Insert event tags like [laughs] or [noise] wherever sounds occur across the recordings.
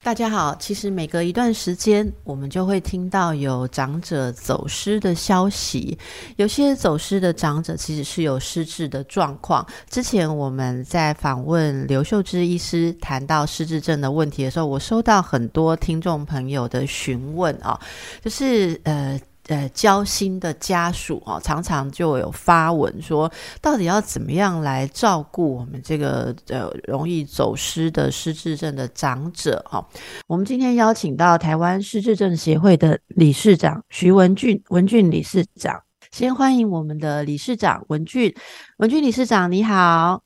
大家好，其实每隔一段时间，我们就会听到有长者走失的消息。有些走失的长者其实是有失智的状况。之前我们在访问刘秀芝医师谈到失智症的问题的时候，我收到很多听众朋友的询问啊，就是呃。呃，交心的家属哦，常常就有发文说，到底要怎么样来照顾我们这个呃容易走失的失智症的长者哈？我们今天邀请到台湾失智症协会的理事长徐文俊，文俊理事长，先欢迎我们的理事长文俊，文俊理事长你好，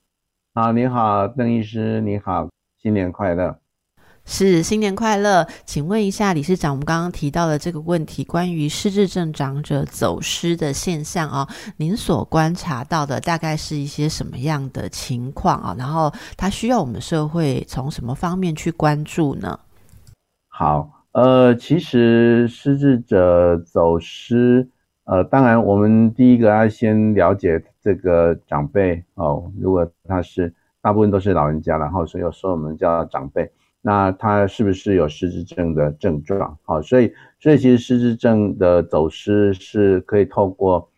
好，你好，邓医师你好，新年快乐。是新年快乐，请问一下理事长，我们刚刚提到的这个问题，关于失智症长者走失的现象啊，您所观察到的大概是一些什么样的情况啊？然后他需要我们社会从什么方面去关注呢？好，呃，其实失智者走失，呃，当然我们第一个要先了解这个长辈哦，如果他是大部分都是老人家，然后所以有时候我们叫长辈。那他是不是有失智症的症状？好，所以所以其实失智症的走失是可以透过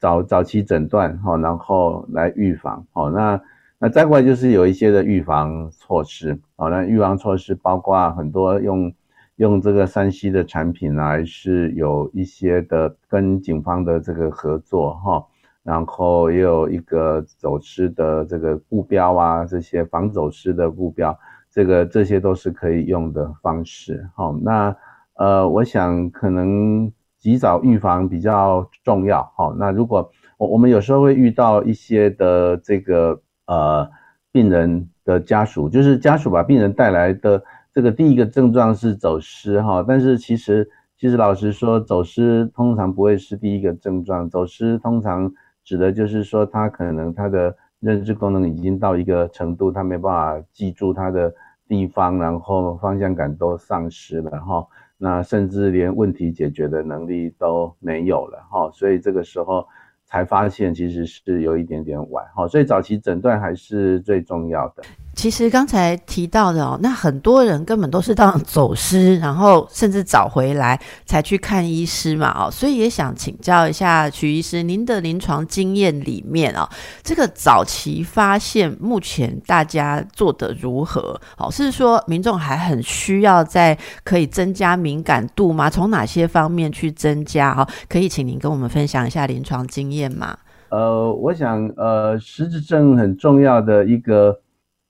早早期诊断，好，然后来预防。好，那那再过来就是有一些的预防措施。好，那预防措施包括很多用用这个山西的产品来，是有一些的跟警方的这个合作哈，然后也有一个走失的这个目标啊，这些防走失的目标。这个这些都是可以用的方式，好，那呃，我想可能及早预防比较重要，好，那如果我我们有时候会遇到一些的这个呃病人的家属，就是家属把病人带来的这个第一个症状是走失哈，但是其实其实老实说，走失通常不会是第一个症状，走失通常指的就是说他可能他的认知功能已经到一个程度，他没办法记住他的。地方，然后方向感都丧失了哈，那甚至连问题解决的能力都没有了哈，所以这个时候才发现其实是有一点点晚哈，所以早期诊断还是最重要的。其实刚才提到的哦，那很多人根本都是当走失，然后甚至找回来才去看医师嘛哦，所以也想请教一下徐医师，您的临床经验里面啊，这个早期发现目前大家做的如何？哦，是说民众还很需要在可以增加敏感度吗？从哪些方面去增加？哈，可以请您跟我们分享一下临床经验吗？呃，我想呃，失智症很重要的一个。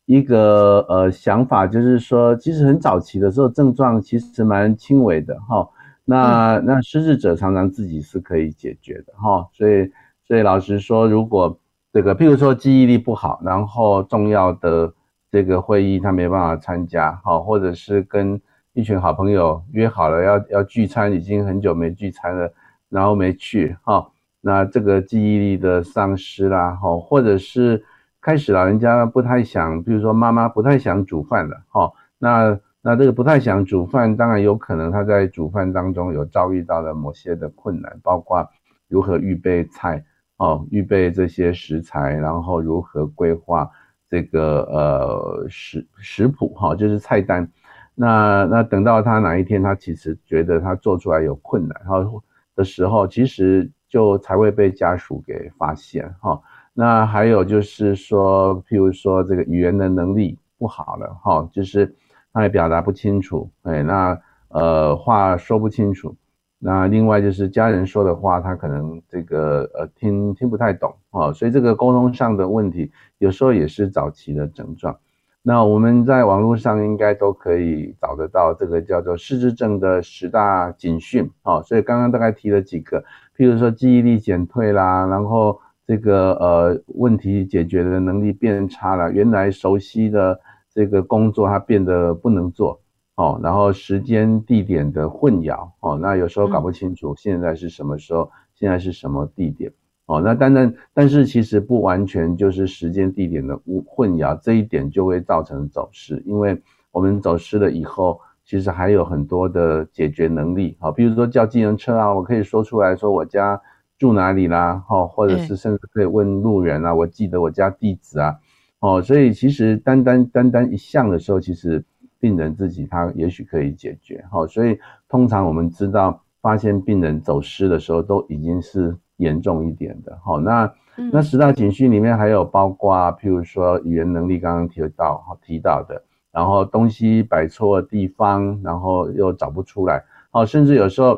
一个呃想法就是说，其实很早期的时候症状其实蛮轻微的哈。那那失智者常常自己是可以解决的哈。所以所以老实说，如果这个譬如说记忆力不好，然后重要的这个会议他没办法参加哈，或者是跟一群好朋友约好了要要聚餐，已经很久没聚餐了，然后没去哈，那这个记忆力的丧失啦哈，或者是。开始老人家不太想，比如说妈妈不太想煮饭了，哈，那那这个不太想煮饭，当然有可能他在煮饭当中有遭遇到了某些的困难，包括如何预备菜，哦，预备这些食材，然后如何规划这个呃食食谱，哈，就是菜单。那那等到他哪一天他其实觉得他做出来有困难，然后的时候，其实就才会被家属给发现，哈。那还有就是说，譬如说这个语言的能力不好了哈，就是他也表达不清楚，哎，那呃话说不清楚。那另外就是家人说的话，他可能这个呃听听不太懂啊，所以这个沟通上的问题，有时候也是早期的症状。那我们在网络上应该都可以找得到这个叫做失智症的十大警讯啊，所以刚刚大概提了几个，譬如说记忆力减退啦，然后。这个呃问题解决的能力变差了，原来熟悉的这个工作它变得不能做哦，然后时间地点的混淆哦，那有时候搞不清楚现在是什么时候，现在是什么地点哦，那当然但是其实不完全就是时间地点的混混淆，这一点就会造成走失，因为我们走失了以后，其实还有很多的解决能力，好，比如说叫计程车啊，我可以说出来说我家住哪里啦，哈，或者是甚至可以问路人啊，我记得我家地址啊，哦，所以其实单单单单一项的时候，其实病人自己他也许可以解决，好，所以通常我们知道发现病人走失的时候，都已经是严重一点的，好，那那十大情绪里面还有包括譬如说语言能力，刚刚提到好提到的。然后东西摆错地方，然后又找不出来，哦，甚至有时候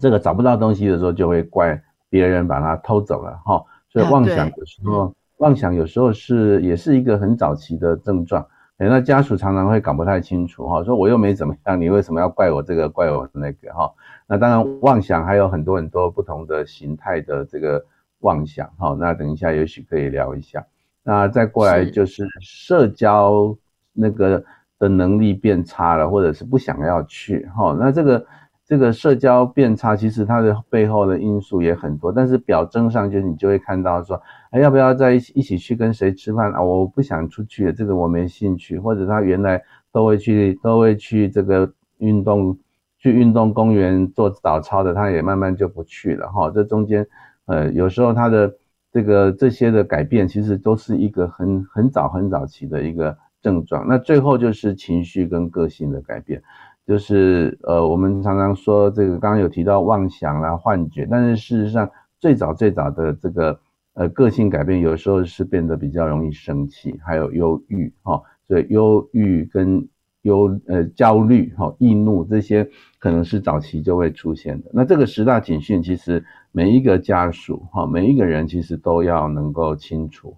这个找不到东西的时候，就会怪别人把它偷走了，哈。所以妄想有时候，妄想有时候是也是一个很早期的症状。那家属常常会搞不太清楚，哈，说我又没怎么样，你为什么要怪我这个怪我那个，哈。那当然妄想还有很多很多不同的形态的这个妄想，哈。那等一下也许可以聊一下。那再过来就是社交。那个的能力变差了，或者是不想要去哈，那这个这个社交变差，其实它的背后的因素也很多，但是表征上就是你就会看到说，哎，要不要在一起一起去跟谁吃饭啊？我不想出去，这个我没兴趣，或者他原来都会去都会去这个运动去运动公园做早操的，他也慢慢就不去了哈。这中间呃，有时候他的这个这些的改变，其实都是一个很很早很早期的一个。症状，那最后就是情绪跟个性的改变，就是呃，我们常常说这个，刚刚有提到妄想啦、幻觉，但是事实上最早最早的这个呃个性改变，有时候是变得比较容易生气，还有忧郁哈，所以忧郁跟忧呃焦虑哈、易怒这些可能是早期就会出现的。那这个十大警讯，其实每一个家属哈，每一个人其实都要能够清楚，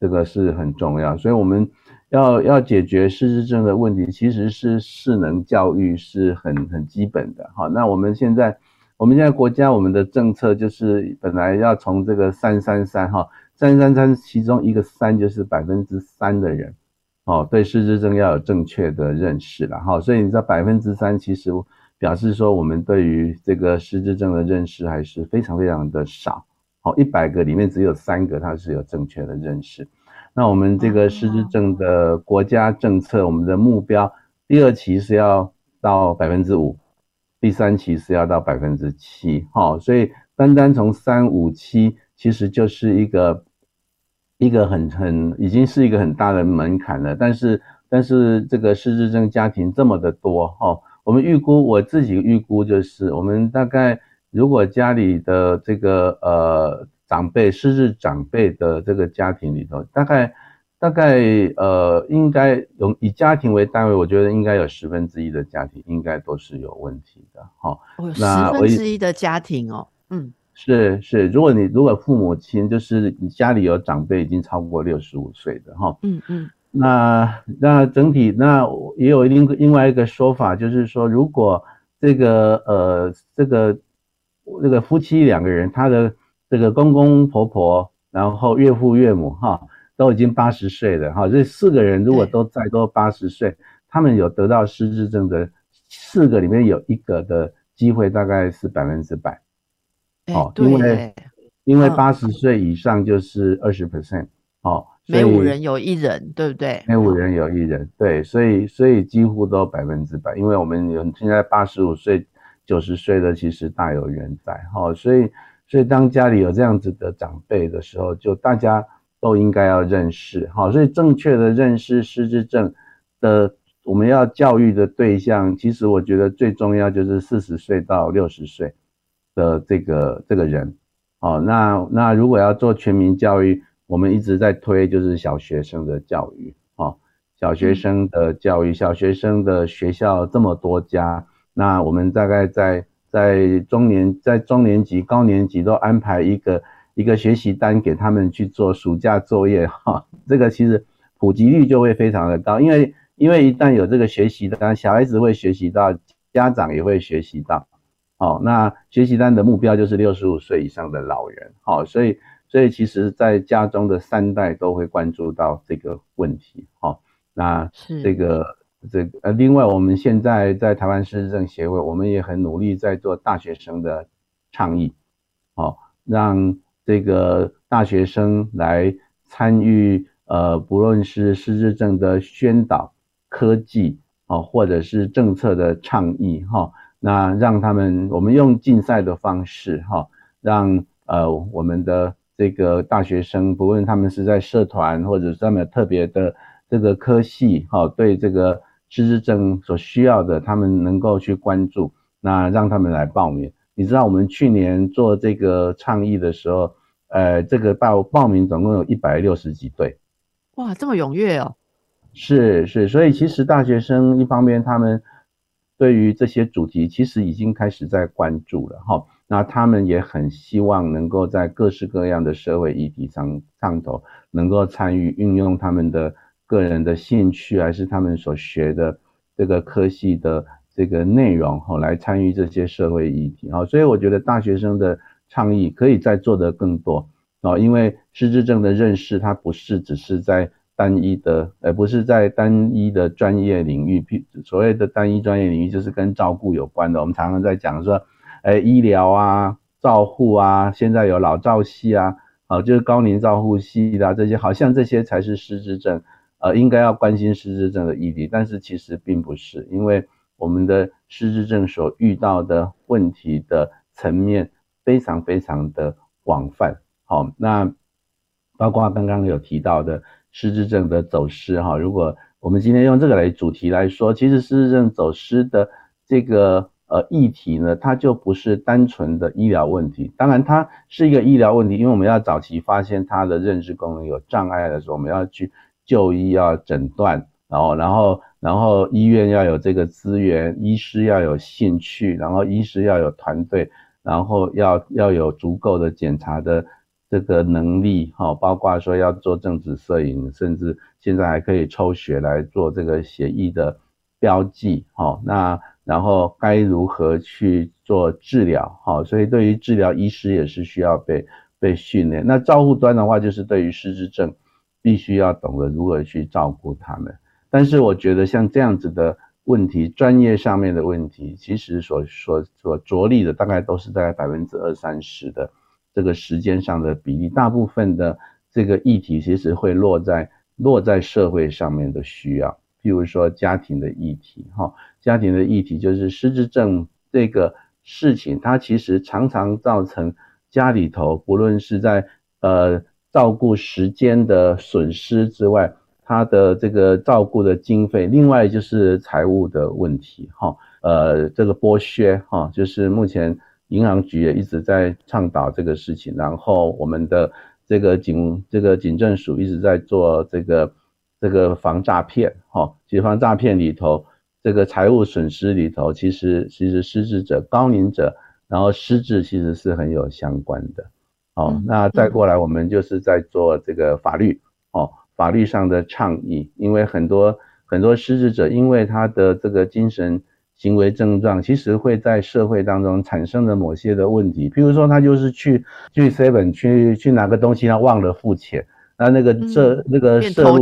这个是很重要，所以我们。要要解决失智症的问题，其实是势能教育是很很基本的。哈，那我们现在我们现在国家我们的政策就是本来要从这个三三三哈三三三其中一个三就是百分之三的人哦对失智症要有正确的认识了哈，所以你知道百分之三其实表示说我们对于这个失智症的认识还是非常非常的少。好，一百个里面只有三个它是有正确的认识。那我们这个失智症的国家政策，我们的目标，第二期是要到百分之五，第三期是要到百分之七，哈，所以单单从三五七，其实就是一个一个很很已经是一个很大的门槛了。但是但是这个失智症家庭这么的多，哈，我们预估我自己预估就是，我们大概如果家里的这个呃。长辈失智长辈的这个家庭里头，大概大概呃，应该有以家庭为单位，我觉得应该有十分之一的家庭应该都是有问题的哈。那十分之一的家庭哦，嗯，是是，如果你如果父母亲就是你家里有长辈已经超过六十五岁的哈，嗯嗯，那那整体那也有另另外一个说法，就是说如果这个呃这个这个夫妻两个人他的这个公公婆婆，然后岳父岳母，哈，都已经八十岁了，哈，这四个人如果都在都八十岁，他们有得到失智症的四个里面有一个的机会大概是百分之百，哦，因为因为八十岁以上就是二十 percent，哦，每五人有一人，对不对？每五人有一人，对，所以所以几乎都百分之百，因为我们有现在八十五岁、九十岁的其实大有人在，哈，所以。所以，当家里有这样子的长辈的时候，就大家都应该要认识，哦，所以正确的认识失智症的，我们要教育的对象，其实我觉得最重要就是四十岁到六十岁的这个这个人，哦，那那如果要做全民教育，我们一直在推就是小学生的教育，哦，小学生的教育，小学生的学校这么多家，那我们大概在。在中年，在中年级、高年级都安排一个一个学习单给他们去做暑假作业。哈，[laughs] 这个其实普及率就会非常的高，因为因为一旦有这个学习单，小孩子会学习到，家长也会学习到，好，那学习单的目标就是六十五岁以上的老人，好，所以所以其实在家中的三代都会关注到这个问题，好，那这个。这呃，另外，我们现在在台湾市政协会，我们也很努力在做大学生的倡议，好，让这个大学生来参与，呃，不论是失智症的宣导、科技，哦。或者是政策的倡议哈，那让他们我们用竞赛的方式哈，让呃我们的这个大学生，不论他们是在社团或者是他们特别的这个科系哈，对这个失智症所需要的，他们能够去关注，那让他们来报名。你知道我们去年做这个倡议的时候，呃，这个报报名总共有一百六十几对，哇，这么踊跃哦。是是，所以其实大学生一方面他们对于这些主题其实已经开始在关注了哈，那他们也很希望能够在各式各样的社会议题上上头能够参与运用他们的个人的兴趣还是他们所学的这个科系的这个内容哈来参与这些社会议题哈，所以我觉得大学生的倡议可以再做得更多啊，因为失智症的认识它不是只是在。单一的，而不是在单一的专业领域。譬所谓的单一专业领域，就是跟照顾有关的。我们常常在讲说，哎，医疗啊，照护啊，现在有老照系啊，啊，就是高龄照护系的这些，好像这些才是失智症，呃，应该要关心失智症的议题。但是其实并不是，因为我们的失智症所遇到的问题的层面非常非常的广泛。好，那包括刚刚有提到的。失智症的走失，哈，如果我们今天用这个来主题来说，其实失智症走失的这个呃议题呢，它就不是单纯的医疗问题。当然，它是一个医疗问题，因为我们要早期发现他的认知功能有障碍的时候，我们要去就医，要诊断，然后，然后，然后医院要有这个资源，医师要有兴趣，然后医师要有团队，然后要要有足够的检查的。这个能力哈，包括说要做正子摄影，甚至现在还可以抽血来做这个血液的标记哈。那然后该如何去做治疗哈？所以对于治疗，医师也是需要被被训练。那照护端的话，就是对于失智症，必须要懂得如何去照顾他们。但是我觉得像这样子的问题，专业上面的问题，其实所所所着力的大概都是在百分之二三十的。这个时间上的比例，大部分的这个议题其实会落在落在社会上面的需要，譬如说家庭的议题，哈，家庭的议题就是失智症这个事情，它其实常常造成家里头不论是在呃照顾时间的损失之外，它的这个照顾的经费，另外就是财务的问题，哈，呃，这个剥削，哈，就是目前。银行局也一直在倡导这个事情，然后我们的这个警这个警政署一直在做这个这个防诈骗，哈，其实防诈骗里头，这个财务损失里头，其实其实失智者、高龄者，然后失智其实是很有相关的，哦，那再过来我们就是在做这个法律，哦，法律上的倡议，因为很多很多失智者，因为他的这个精神。行为症状其实会在社会当中产生的某些的问题，比如说他就是去去 seven 去去拿个东西，他忘了付钱，那那个这那个摄入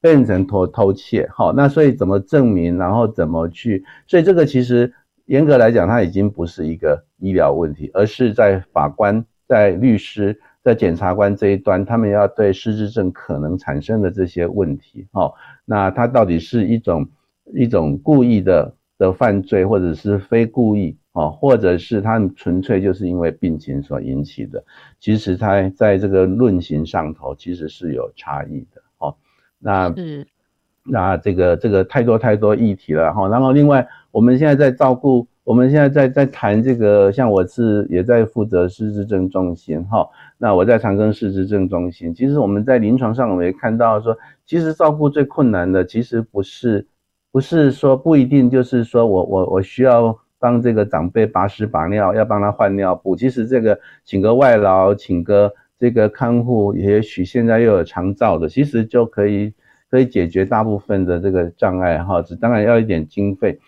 变成偷偷窃，好，那所以怎么证明，然后怎么去，所以这个其实严格来讲，它已经不是一个医疗问题，而是在法官、在律师、在检察官这一端，他们要对失智症可能产生的这些问题，好，那它到底是一种一种故意的。的犯罪，或者是非故意啊，或者是他纯粹就是因为病情所引起的，其实他在这个论刑上头其实是有差异的哦。那那这个这个太多太多议题了哈。然后另外，我们现在在照顾，我们现在在在谈这个，像我是也在负责失智症中心哈。那我在长庚失智症中心，其实我们在临床上我们也看到说，其实照顾最困难的其实不是。不是说不一定，就是说我我我需要帮这个长辈拔屎拔尿，要帮他换尿布。其实这个请个外劳，请个这个看护，也许现在又有长照的，其实就可以可以解决大部分的这个障碍哈。只当然要一点经费，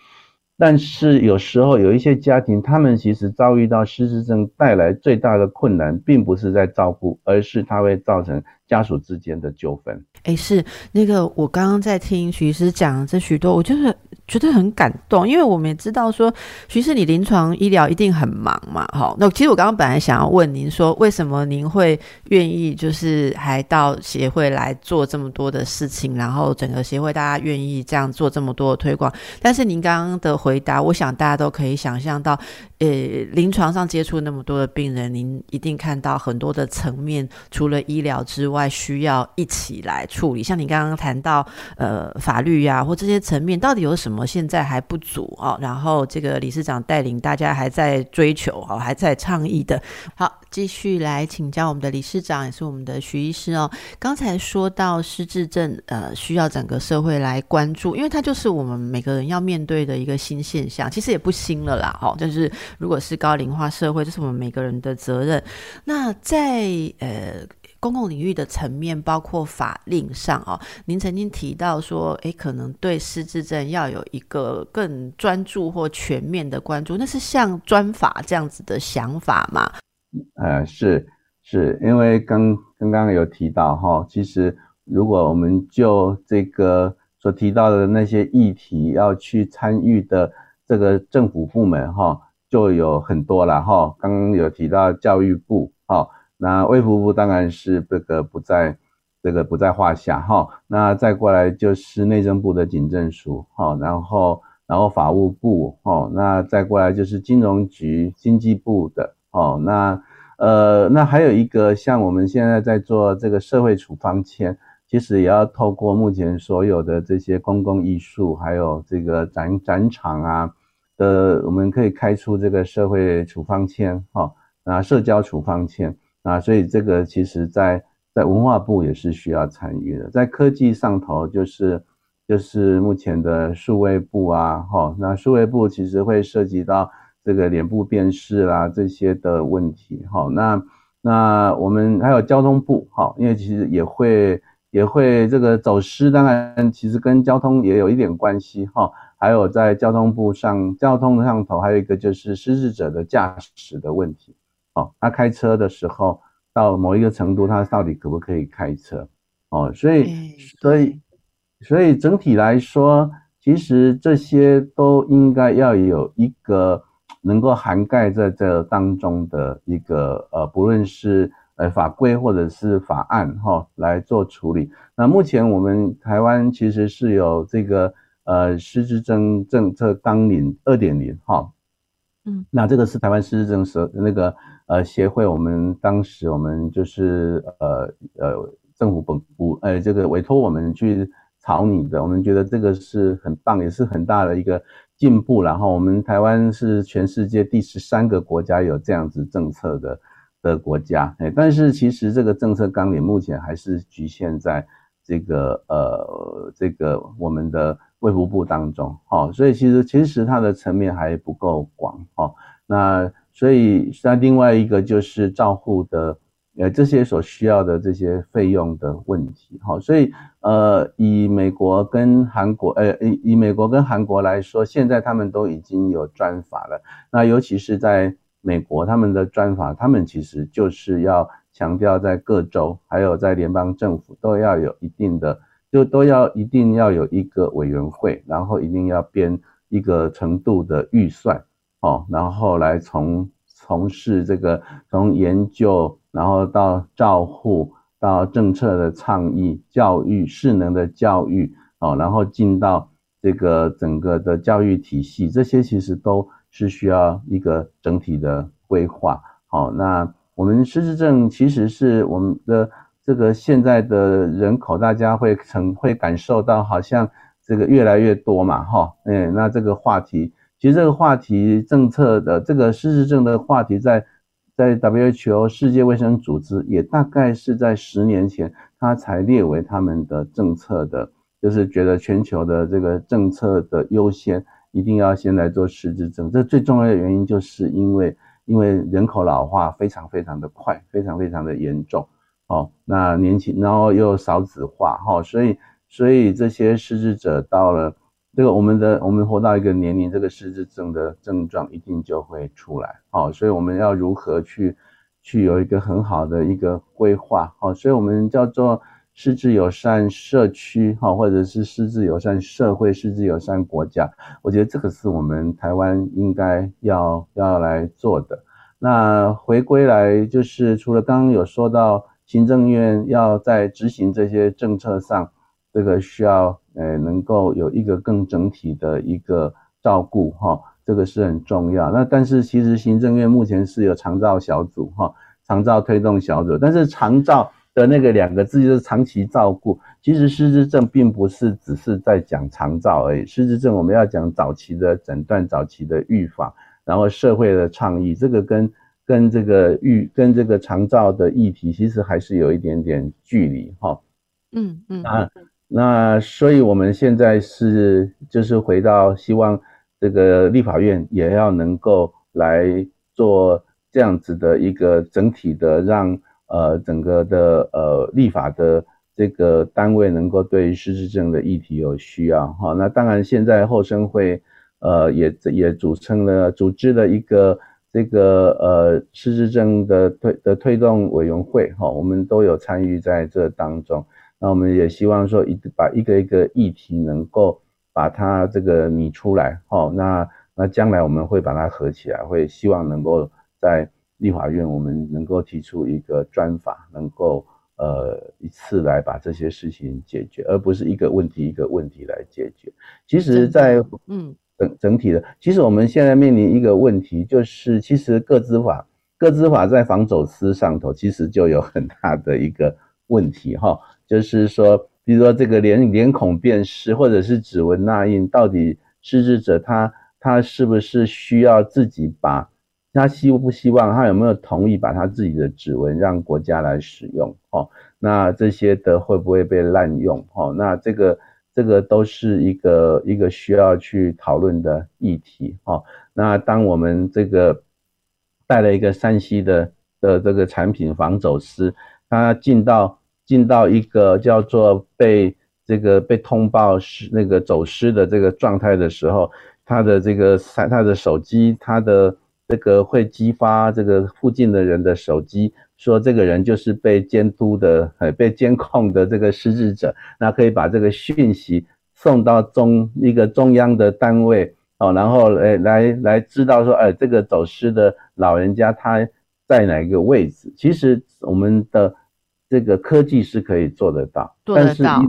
但是有时候有一些家庭，他们其实遭遇到失智症带来最大的困难，并不是在照顾，而是它会造成家属之间的纠纷。哎，是那个我刚刚在听徐师讲这许多，我就是觉得很感动，因为我们也知道说，徐师你临床医疗一定很忙嘛，哈。那其实我刚刚本来想要问您说，为什么您会愿意就是还到协会来做这么多的事情，然后整个协会大家愿意这样做这么多的推广？但是您刚刚的回答，我想大家都可以想象到，呃，临床上接触那么多的病人，您一定看到很多的层面，除了医疗之外，需要一起来。处理像你刚刚谈到呃法律呀或这些层面到底有什么现在还不足哦，[laughs] 然后这个理事长带领大家还在追求哦，还在倡议的。好，继续来请教我们的理事长，也是我们的徐医师哦。刚才说到失智症，呃，需要整个社会来关注，因为它就是我们每个人要面对的一个新现象，其实也不新了啦。哦，就是如果是高龄化社会，这是我们每个人的责任。那在呃。公共领域的层面，包括法令上哦，您曾经提到说，诶，可能对失智症要有一个更专注或全面的关注，那是像专法这样子的想法吗？呃，是，是因为刚刚刚有提到哈，其实如果我们就这个所提到的那些议题要去参与的这个政府部门哈，就有很多了哈。刚刚有提到教育部哈。那卫福部当然是这个不在，这个不在话下哈。那再过来就是内政部的警政署哈，然后然后法务部哈，那再过来就是金融局、经济部的哦。那呃，那还有一个像我们现在在做这个社会处方签，其实也要透过目前所有的这些公共艺术，还有这个展展场啊呃，我们可以开出这个社会处方签哈，那社交处方签。啊，所以这个其实，在在文化部也是需要参与的，在科技上头，就是就是目前的数位部啊，哈，那数位部其实会涉及到这个脸部辨识啦这些的问题，哈，那那我们还有交通部，哈，因为其实也会也会这个走失，当然其实跟交通也有一点关系，哈，还有在交通部上交通上头还有一个就是失智者的驾驶的问题。哦，他开车的时候到某一个程度，他到底可不可以开车？哦，所以，所以，所以整体来说，其实这些都应该要有一个能够涵盖在这当中的一个呃，不论是呃法规或者是法案哈来做处理。那目前我们台湾其实是有这个呃失智症政策纲领二点零哈，嗯，那这个是台湾失智症社那个。呃，协会我们当时我们就是呃呃政府本部呃这个委托我们去草拟的，我们觉得这个是很棒，也是很大的一个进步。然后我们台湾是全世界第十三个国家有这样子政策的的国家，哎，但是其实这个政策纲领目前还是局限在这个呃这个我们的卫福部当中，哦，所以其实其实它的层面还不够广，哦，那。所以，那另外一个就是照护的，呃，这些所需要的这些费用的问题，好，所以，呃，以美国跟韩国，呃，以以美国跟韩国来说，现在他们都已经有专法了。那尤其是在美国，他们的专法，他们其实就是要强调在各州，还有在联邦政府都要有一定的，就都要一定要有一个委员会，然后一定要编一个程度的预算。哦，然后来从从事这个从研究，然后到照护，到政策的倡议、教育、势能的教育，哦，然后进到这个整个的教育体系，这些其实都是需要一个整体的规划。好，那我们失智症其实是我们的这个现在的人口，大家会成会感受到好像这个越来越多嘛，哈，嗯，那这个话题。其实这个话题政策的这个失智症的话题，在在 WHO 世界卫生组织也大概是在十年前，它才列为他们的政策的，就是觉得全球的这个政策的优先，一定要先来做失智症。这最重要的原因就是因为因为人口老化非常非常的快，非常非常的严重哦。那年轻然后又少子化哈，所以所以这些失智者到了。这个我们的我们活到一个年龄，这个失智症的症状一定就会出来，好，所以我们要如何去去有一个很好的一个规划，好，所以我们叫做失智友善社区，哈，或者是失智友善社会、失智友善国家，我觉得这个是我们台湾应该要要来做的。那回归来就是除了刚刚有说到行政院要在执行这些政策上，这个需要呃能够有一个更整体的一个照顾，哈。这个是很重要。那但是其实行政院目前是有长照小组哈，长照推动小组。但是长照的那个两个字就是长期照顾。其实失智症并不是只是在讲长照而已，失智症我们要讲早期的诊断、早期的预防，然后社会的倡议，这个跟跟这个预跟这个长照的议题其实还是有一点点距离哈。嗯嗯啊，那所以我们现在是就是回到希望。这个立法院也要能够来做这样子的一个整体的，让呃整个的呃立法的这个单位能够对失智症的议题有需要哈。那当然，现在后生会呃也也组成了组织了一个这个呃失智症的推的推动委员会哈，我们都有参与在这当中。那我们也希望说一把一个一个议题能够。把它这个拟出来，哦，那那将来我们会把它合起来，会希望能够在立法院我们能够提出一个专法，能够呃一次来把这些事情解决，而不是一个问题一个问题来解决。其实，在嗯整整体的，其实我们现在面临一个问题，就是其实各资法各资法在防走私上头，其实就有很大的一个问题，哈，就是说。比如说这个脸脸孔辨识或者是指纹捺印，到底失智者他他是不是需要自己把，他希不希望他有没有同意把他自己的指纹让国家来使用？哦，那这些的会不会被滥用？哦，那这个这个都是一个一个需要去讨论的议题。哦，那当我们这个带了一个山西的的这个产品防走私，他进到。进到一个叫做被这个被通报是那个走失的这个状态的时候，他的这个他的手机，他的这个会激发这个附近的人的手机，说这个人就是被监督的，呃，被监控的这个失智者，那可以把这个讯息送到中一个中央的单位哦，然后来来来知道说，哎，这个走失的老人家他在哪个位置？其实我们的。这个科技是可以做得到，做得到，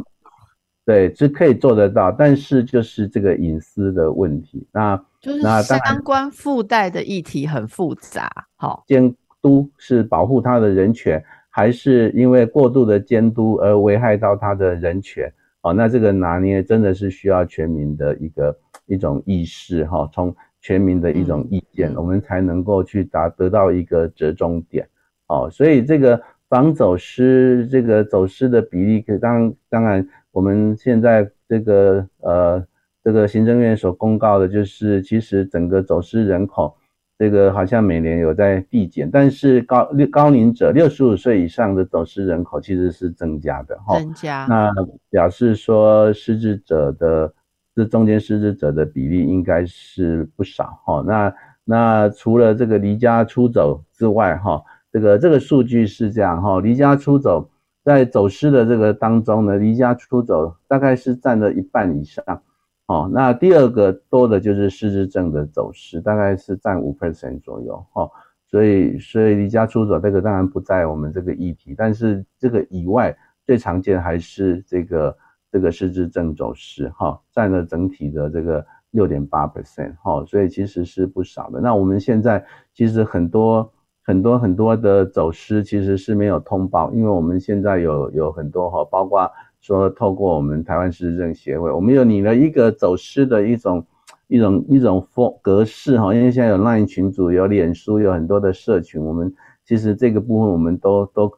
对，是可以做得到，但是就是这个隐私的问题，那就是相关附带的议题很复杂。好，监督是保护他的人权，还是因为过度的监督而危害到他的人权？哦，那这个拿捏真的是需要全民的一个一种意识哈，从全民的一种意见，我们才能够去达得到一个折中点。哦，所以这个。防走失这个走失的比例，可当当然，我们现在这个呃，这个行政院所公告的，就是其实整个走失人口，这个好像每年有在递减，但是高高龄者六十五岁以上的走失人口其实是增加的哈，增加，那表示说失智者的这中间失智者的比例应该是不少哈，那那除了这个离家出走之外哈。这个这个数据是这样哈，离家出走在走失的这个当中呢，离家出走大概是占了一半以上，哦，那第二个多的就是失智症的走失，大概是占五 percent 左右，哈，所以所以离家出走这个当然不在我们这个议题，但是这个以外最常见还是这个这个失智症走失，哈，占了整体的这个六点八 percent，哈，所以其实是不少的。那我们现在其实很多。很多很多的走失其实是没有通报，因为我们现在有有很多哈，包括说透过我们台湾失智症协会，我们有拟了一个走失的一种一种一种风格式哈，因为现在有 LINE 群组，有脸书，有很多的社群，我们其实这个部分我们都都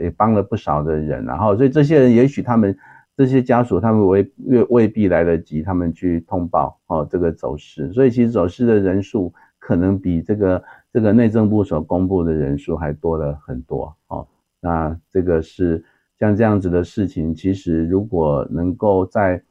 也帮了不少的人，然后所以这些人也许他们这些家属他们未未未必来得及他们去通报哦这个走失，所以其实走失的人数可能比这个。这个内政部所公布的人数还多了很多哦，那这个是像这样子的事情，其实如果能够在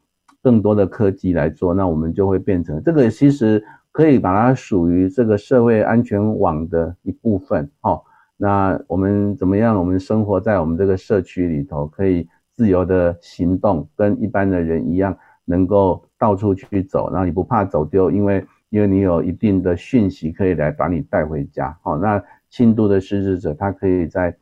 更多的科技来做，那我们就会变成这个，其实可以把它属于这个社会安全网的一部分哦。那我们怎么样？我们生活在我们这个社区里头，可以自由的行动，跟一般的人一样，能够到处去走，然后你不怕走丢，因为因为你有一定的讯息可以来把你带回家。好，那轻度的失智者，他可以在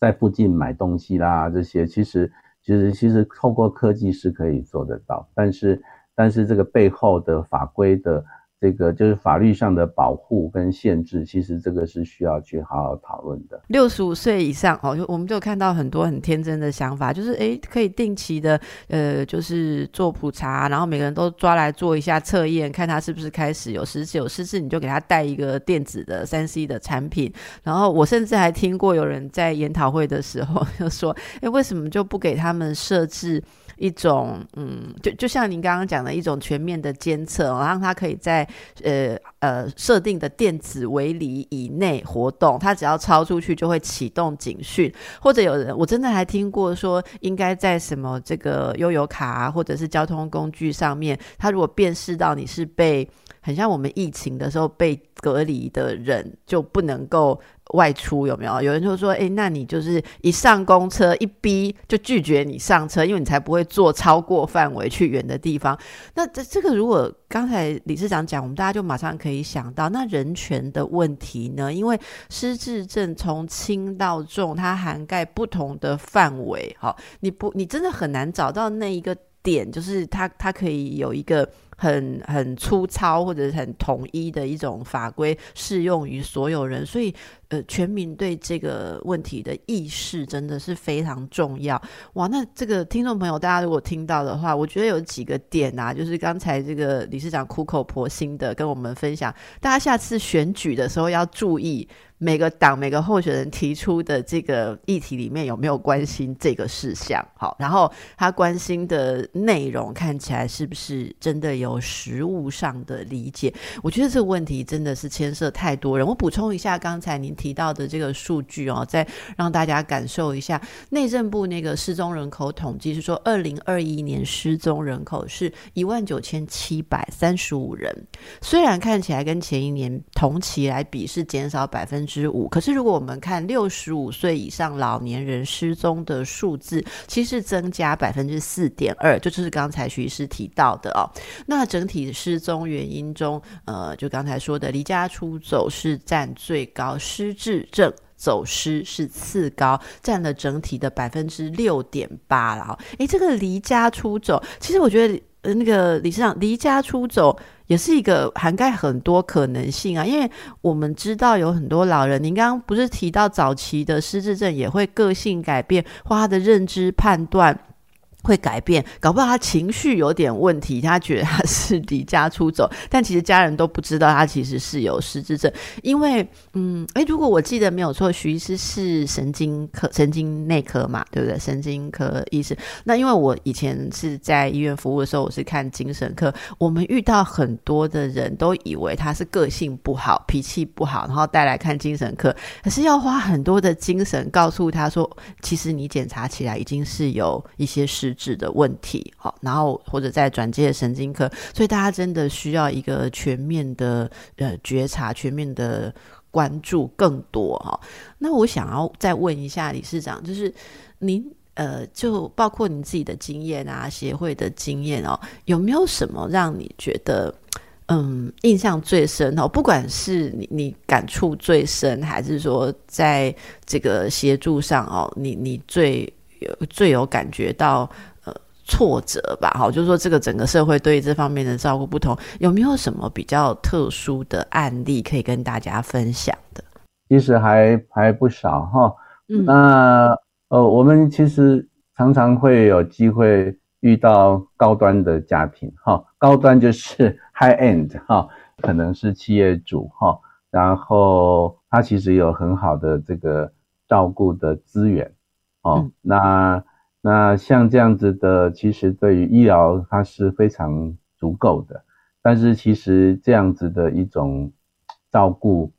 在附近买东西啦，这些其实其实其实透过科技是可以做得到，但是但是这个背后的法规的。这个就是法律上的保护跟限制，其实这个是需要去好好讨论的。六十五岁以上哦，就我们就看到很多很天真的想法，就是诶可以定期的呃，就是做普查，然后每个人都抓来做一下测验，看他是不是开始有失智，有失智你就给他带一个电子的三 C 的产品。然后我甚至还听过有人在研讨会的时候 [laughs] 就说，诶为什么就不给他们设置？一种嗯，就就像您刚刚讲的一种全面的监测，让他可以在呃呃设定的电子围篱以内活动，它只要超出去就会启动警讯，或者有人我真的还听过说，应该在什么这个悠游卡啊，或者是交通工具上面，他如果辨识到你是被很像我们疫情的时候被隔离的人，就不能够。外出有没有？有人就说：“哎，那你就是一上公车一逼就拒绝你上车，因为你才不会坐超过范围去远的地方。”那这这个如果刚才理事长讲，我们大家就马上可以想到，那人权的问题呢？因为失智症从轻到重，它涵盖不同的范围。好，你不，你真的很难找到那一个点，就是它它可以有一个。很很粗糙或者是很统一的一种法规适用于所有人，所以呃，全民对这个问题的意识真的是非常重要。哇，那这个听众朋友，大家如果听到的话，我觉得有几个点啊，就是刚才这个理事长苦口婆心的跟我们分享，大家下次选举的时候要注意。每个党每个候选人提出的这个议题里面有没有关心这个事项？好，然后他关心的内容看起来是不是真的有有实物上的理解？我觉得这个问题真的是牵涉太多人。我补充一下刚才您提到的这个数据哦，再让大家感受一下。内政部那个失踪人口统计是说，二零二一年失踪人口是一万九千七百三十五人，虽然看起来跟前一年同期来比是减少百分。之五，可是如果我们看六十五岁以上老年人失踪的数字，其实增加百分之四点二，就就是刚才徐医师提到的哦。那那整体失踪原因中，呃，就刚才说的离家出走是占最高，失智症走失是次高，占了整体的百分之六点八了。诶，这个离家出走，其实我觉得。呃，那个理事长离家出走也是一个涵盖很多可能性啊，因为我们知道有很多老人，您刚刚不是提到早期的失智症也会个性改变或他的认知判断。会改变，搞不好他情绪有点问题，他觉得他是离家出走，但其实家人都不知道他其实是有失智症。因为，嗯，诶，如果我记得没有错，徐医师是神经科、神经内科嘛，对不对？神经科医师。那因为我以前是在医院服务的时候，我是看精神科，我们遇到很多的人都以为他是个性不好、脾气不好，然后带来看精神科，可是要花很多的精神告诉他说，其实你检查起来已经是有一些失失。质的问题，好，然后或者在转接神经科，所以大家真的需要一个全面的呃觉察，全面的关注更多哈。那我想要再问一下理事长，就是您呃，就包括您自己的经验啊，协会的经验哦，有没有什么让你觉得嗯印象最深哦？不管是你你感触最深，还是说在这个协助上哦，你你最。有最有感觉到呃挫折吧，好，就是说这个整个社会对这方面的照顾不同，有没有什么比较特殊的案例可以跟大家分享的？其实还还不少哈，嗯，那呃，我们其实常常会有机会遇到高端的家庭哈，高端就是 high end 哈，可能是企业主哈，然后他其实有很好的这个照顾的资源。哦，那那像这样子的，其实对于医疗它是非常足够的，但是其实这样子的一种照顾，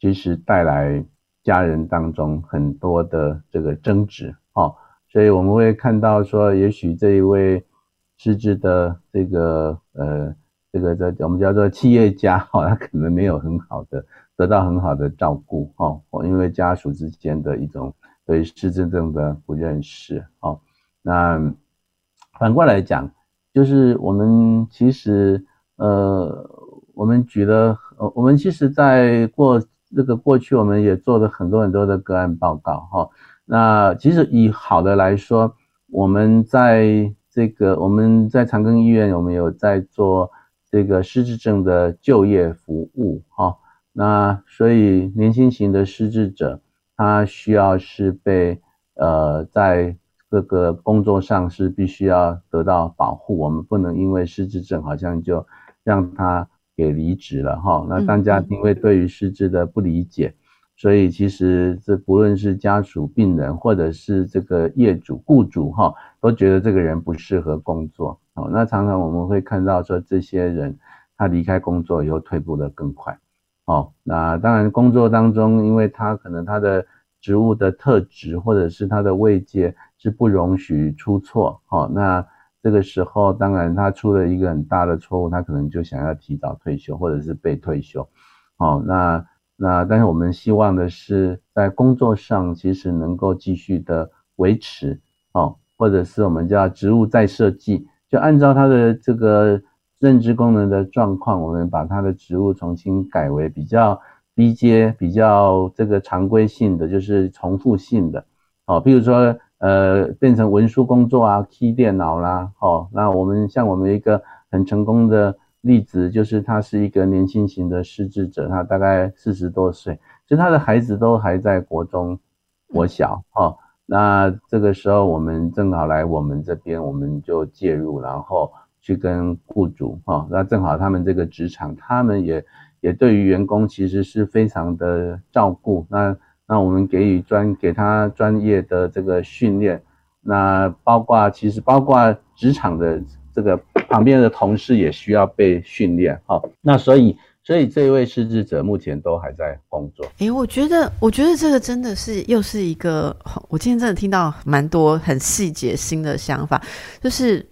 其实带来家人当中很多的这个争执，哦，所以我们会看到说，也许这一位失智的这个呃这个这我们叫做企业家，哈，他可能没有很好的得到很好的照顾哈，因为家属之间的一种对失智症的不认识哦。那反过来讲，就是我们其实呃，我们举了呃，我们其实在过这个过去，我们也做了很多很多的个案报告哈。那其实以好的来说，我们在这个我们在长庚医院，我们有在做这个失智症的就业服务哈。那所以年轻型的失智者，他需要是被呃在各个工作上是必须要得到保护，我们不能因为失智症好像就让他给离职了哈。那大家因为对于失智的不理解，所以其实这不论是家属、病人或者是这个业主、雇主哈，都觉得这个人不适合工作哦。那常常我们会看到说这些人他离开工作以后退步的更快。哦，那当然，工作当中，因为他可能他的职务的特质或者是他的位阶是不容许出错，哦，那这个时候当然他出了一个很大的错误，他可能就想要提早退休或者是被退休，哦，那那但是我们希望的是在工作上其实能够继续的维持，哦，或者是我们叫职务再设计，就按照他的这个。认知功能的状况，我们把它的职务重新改为比较低阶、比较这个常规性的，就是重复性的。哦，比如说，呃，变成文书工作啊，key 电脑啦。哦，那我们像我们一个很成功的例子，就是他是一个年轻型的失智者，他大概四十多岁，其实他的孩子都还在国中、国小。哦，那这个时候我们正好来我们这边，我们就介入，然后。去跟雇主哈，那正好他们这个职场，他们也也对于员工其实是非常的照顾。那那我们给予专给他专业的这个训练，那包括其实包括职场的这个旁边的同事也需要被训练哈。那所以所以这一位失智者目前都还在工作。诶，我觉得我觉得这个真的是又是一个，我今天真的听到蛮多很细节新的想法，就是。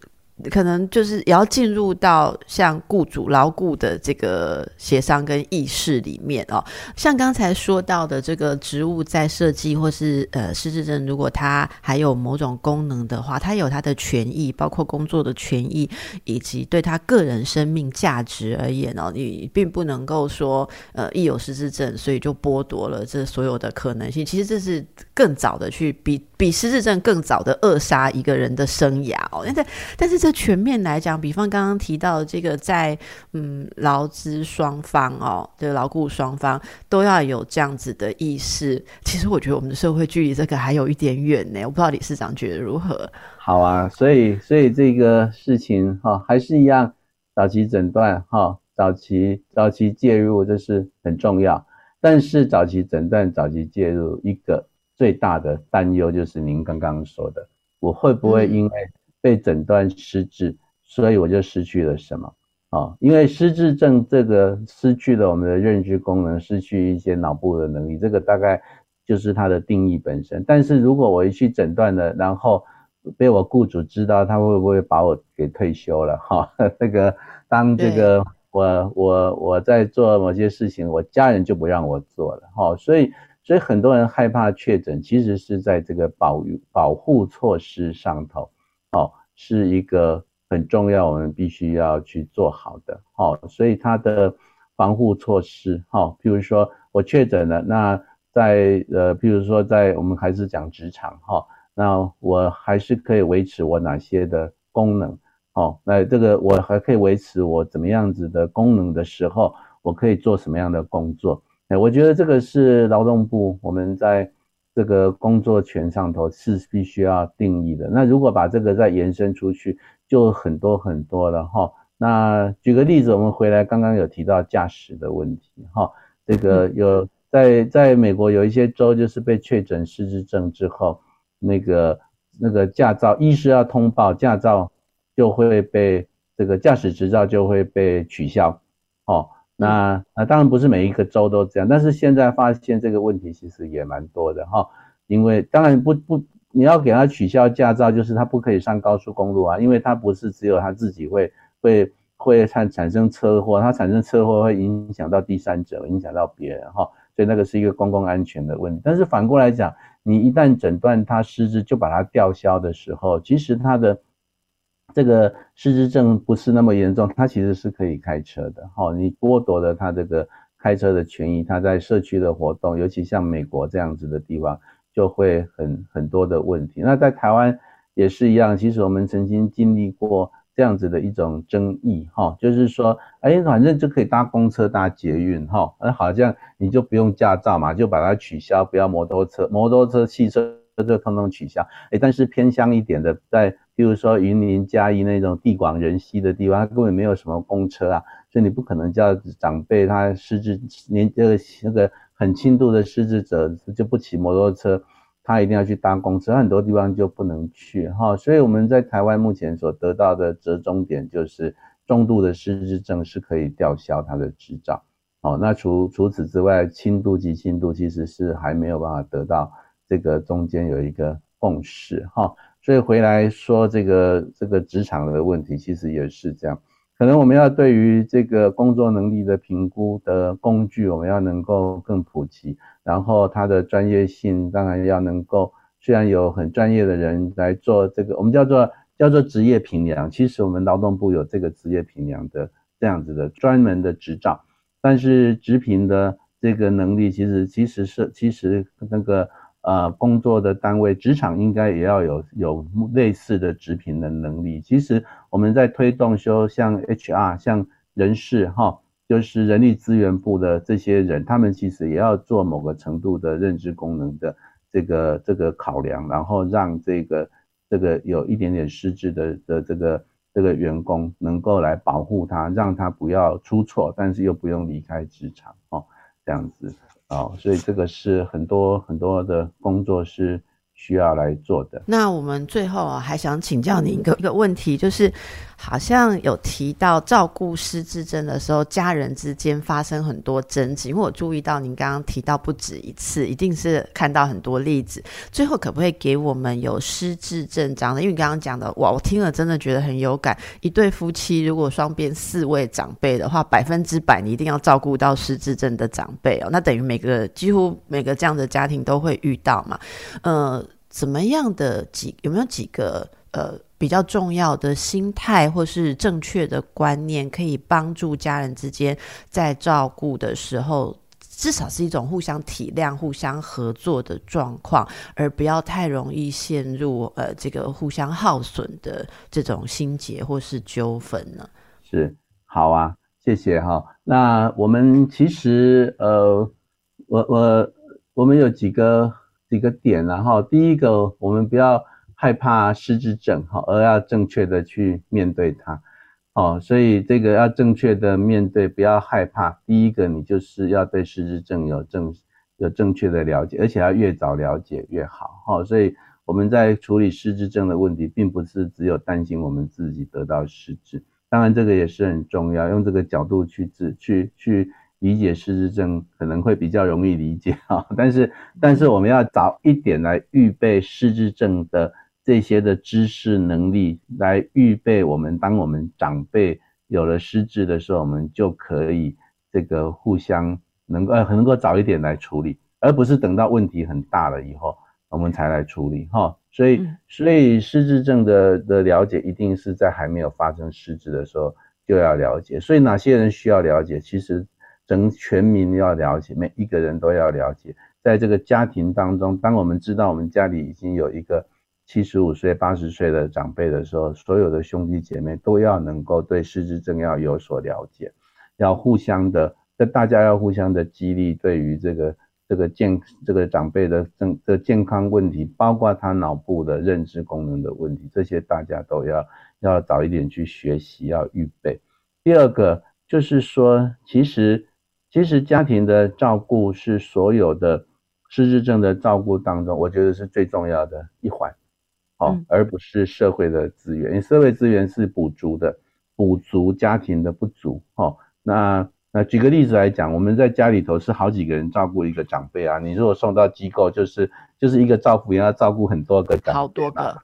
可能就是也要进入到像雇主牢固的这个协商跟意识里面哦。像刚才说到的这个职务在设计，或是呃失智症，如果他还有某种功能的话，他有他的权益，包括工作的权益，以及对他个人生命价值而言哦，你并不能够说呃一有失智症，所以就剥夺了这所有的可能性。其实这是更早的去比比失智症更早的扼杀一个人的生涯哦。但但是这。全面来讲，比方刚刚提到这个，在嗯劳资双方哦，对劳雇双方都要有这样子的意识。其实我觉得我们的社会距离这个还有一点远呢。我不知道理事长觉得如何？好啊，所以所以这个事情哈，还是一样，早期诊断哈，早期早期介入这是很重要。但是早期诊断、早期介入一个最大的担忧就是您刚刚说的，我会不会因为？被诊断失智，所以我就失去了什么啊？因为失智症这个失去了我们的认知功能，失去一些脑部的能力，这个大概就是它的定义本身。但是如果我一去诊断了，然后被我雇主知道，他会不会把我给退休了？哈，[laughs] 那个当这个我我我在做某些事情，我家人就不让我做了，哈，所以所以很多人害怕确诊，其实是在这个保保护措施上头。哦，是一个很重要，我们必须要去做好的。好，所以它的防护措施，好，譬如说我确诊了，那在呃，譬如说在我们还是讲职场，哈，那我还是可以维持我哪些的功能，哦，那这个我还可以维持我怎么样子的功能的时候，我可以做什么样的工作？哎，我觉得这个是劳动部我们在。这个工作权上头是必须要定义的。那如果把这个再延伸出去，就很多很多了哈。那举个例子，我们回来刚刚有提到驾驶的问题哈。这个有在在美国有一些州就是被确诊失智症之后，那个那个驾照一是要通报，驾照就会被这个驾驶执照就会被取消哦。那啊当然不是每一个州都这样，但是现在发现这个问题其实也蛮多的哈，因为当然不不，你要给他取消驾照，就是他不可以上高速公路啊，因为他不是只有他自己会会会产产生车祸，他产生车祸会影响到第三者，影响到别人哈，所以那个是一个公共安全的问题。但是反过来讲，你一旦诊断他失智就把他吊销的时候，其实他的这个失智症不是那么严重，他其实是可以开车的哈。你剥夺了他这个开车的权益，他在社区的活动，尤其像美国这样子的地方，就会很很多的问题。那在台湾也是一样，其实我们曾经经历过。这样子的一种争议哈，就是说，哎，反正就可以搭公车、搭捷运哈，那好像你就不用驾照嘛，就把它取消，不要摩托车、摩托车、汽车就通通取消。哎，但是偏乡一点的，在譬如说云林嘉义那种地广人稀的地方，它根本没有什么公车啊，所以你不可能叫长辈他失智年这个那个很轻度的失智者就不骑摩托车。他一定要去搭公车，很多地方就不能去哈，所以我们在台湾目前所得到的折中点就是重度的失智症是可以吊销他的执照，哦，那除除此之外，轻度及轻度其实是还没有办法得到这个中间有一个共识哈，所以回来说这个这个职场的问题其实也是这样。可能我们要对于这个工作能力的评估的工具，我们要能够更普及，然后它的专业性当然要能够，虽然有很专业的人来做这个，我们叫做叫做职业评量，其实我们劳动部有这个职业评量的这样子的专门的执照，但是职评的这个能力其实其实是其实那个。呃，工作的单位、职场应该也要有有类似的职评的能力。其实我们在推动说，像 HR、像人事哈，就是人力资源部的这些人，他们其实也要做某个程度的认知功能的这个这个考量，然后让这个这个有一点点失智的的这个这个员工能够来保护他，让他不要出错，但是又不用离开职场哦，这样子。哦，所以这个是很多很多的工作是。需要来做的。那我们最后啊，还想请教您一个一个问题，就是好像有提到照顾失智症的时候，家人之间发生很多争执。因为我注意到您刚刚提到不止一次，一定是看到很多例子。最后可不可以给我们有失智症长的？因为刚刚讲的，哇，我听了真的觉得很有感。一对夫妻如果双边四位长辈的话，百分之百你一定要照顾到失智症的长辈哦。那等于每个几乎每个这样的家庭都会遇到嘛？呃。怎么样的几有没有几个呃比较重要的心态或是正确的观念，可以帮助家人之间在照顾的时候，至少是一种互相体谅、互相合作的状况，而不要太容易陷入呃这个互相耗损的这种心结或是纠纷呢？是好啊，谢谢哈。那我们其实呃，我我我们有几个。几个点，然后第一个，我们不要害怕失智症，哈，而要正确的去面对它，哦，所以这个要正确的面对，不要害怕。第一个，你就是要对失智症有正有正确的了解，而且要越早了解越好，哈。所以我们在处理失智症的问题，并不是只有担心我们自己得到失智，当然这个也是很重要，用这个角度去治去去。理解失智症可能会比较容易理解哈，[laughs] 但是但是我们要早一点来预备失智症的这些的知识能力，来预备我们当我们长辈有了失智的时候，我们就可以这个互相能够呃能够早一点来处理，而不是等到问题很大了以后我们才来处理哈。所以所以失智症的的了解一定是在还没有发生失智的时候就要了解。所以哪些人需要了解？其实。整全民要了解，每一个人都要了解。在这个家庭当中，当我们知道我们家里已经有一个七十五岁、八十岁的长辈的时候，所有的兄弟姐妹都要能够对失智症要有所了解，要互相的，这大家要互相的激励，对于这个这个健这个长辈的正的健康问题，包括他脑部的认知功能的问题，这些大家都要要早一点去学习，要预备。第二个就是说，其实。其实家庭的照顾是所有的失智症的照顾当中，我觉得是最重要的一环，哦，而不是社会的资源。因为社会资源是补足的，补足家庭的不足。哦，那那举个例子来讲，我们在家里头是好几个人照顾一个长辈啊，你如果送到机构，就是就是一个照顾员要照顾很多个长辈，好多个，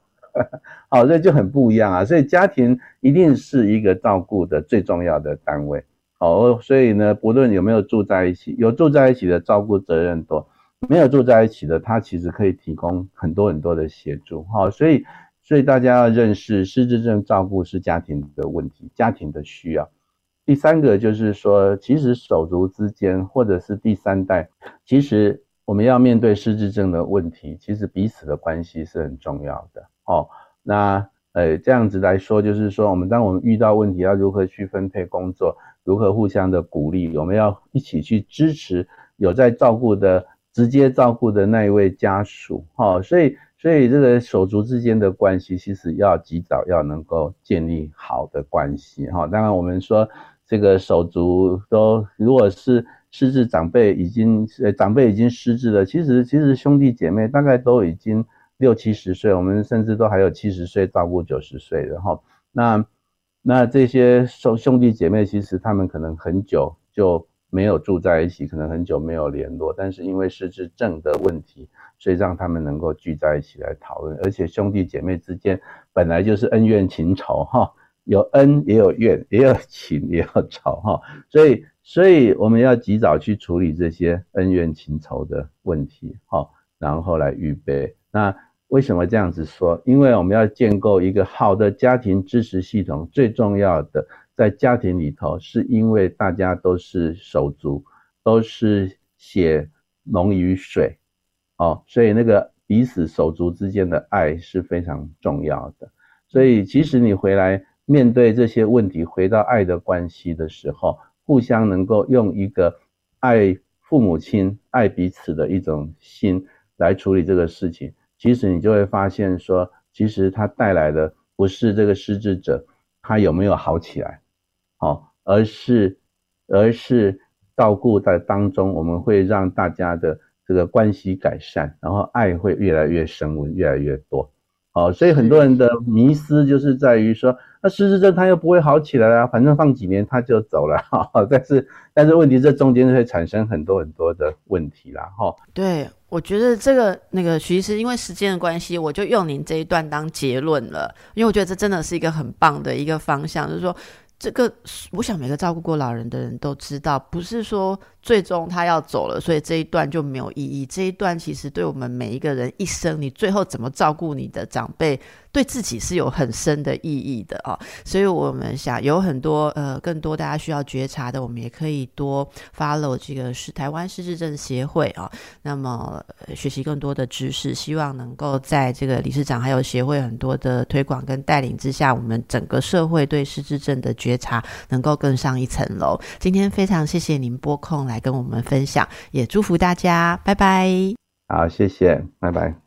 好，[laughs] 这就很不一样啊。所以家庭一定是一个照顾的最重要的单位。哦，所以呢，不论有没有住在一起，有住在一起的照顾责任多，没有住在一起的，他其实可以提供很多很多的协助。好，所以所以大家要认识失智症照顾是家庭的问题，家庭的需要。第三个就是说，其实手足之间或者是第三代，其实我们要面对失智症的问题，其实彼此的关系是很重要的。哦，那呃这样子来说，就是说我们当我们遇到问题，要如何去分配工作，如何互相的鼓励，我们要一起去支持有在照顾的直接照顾的那一位家属。哈，所以所以这个手足之间的关系，其实要及早要能够建立好的关系。哈，当然我们说。这个手足都，如果是失智长辈已经，呃，长辈已经失智了，其实其实兄弟姐妹大概都已经六七十岁，我们甚至都还有七十岁照顾九十岁的哈。那那这些兄兄弟姐妹，其实他们可能很久就没有住在一起，可能很久没有联络，但是因为失智症的问题，所以让他们能够聚在一起来讨论，而且兄弟姐妹之间本来就是恩怨情仇哈。有恩也有怨，也有情也有仇哈，所以所以我们要及早去处理这些恩怨情仇的问题哈，然后来预备。那为什么这样子说？因为我们要建构一个好的家庭支持系统，最重要的在家庭里头，是因为大家都是手足，都是血浓于水哦，所以那个彼此手足之间的爱是非常重要的。所以其实你回来。面对这些问题，回到爱的关系的时候，互相能够用一个爱父母亲、爱彼此的一种心来处理这个事情，其实你就会发现说，其实它带来的不是这个失智者他有没有好起来，好，而是而是照顾在当中，我们会让大家的这个关系改善，然后爱会越来越升温，越来越多。好，所以很多人的迷思就是在于说，那失智症他又不会好起来啊，反正放几年他就走了。[laughs] 哈，但是但是问题这中间会产生很多很多的问题啦。哈，对，我觉得这个那个徐医师，因为时间的关系，我就用您这一段当结论了，因为我觉得这真的是一个很棒的一个方向，就是说这个，我想每个照顾过老人的人都知道，不是说。最终他要走了，所以这一段就没有意义。这一段其实对我们每一个人一生，你最后怎么照顾你的长辈，对自己是有很深的意义的啊。所以我们想有很多呃更多大家需要觉察的，我们也可以多 follow 这个是台湾失智症协会啊。那么学习更多的知识，希望能够在这个理事长还有协会很多的推广跟带领之下，我们整个社会对失智症的觉察能够更上一层楼。今天非常谢谢您拨空来。来跟我们分享，也祝福大家，拜拜。好，谢谢，拜拜。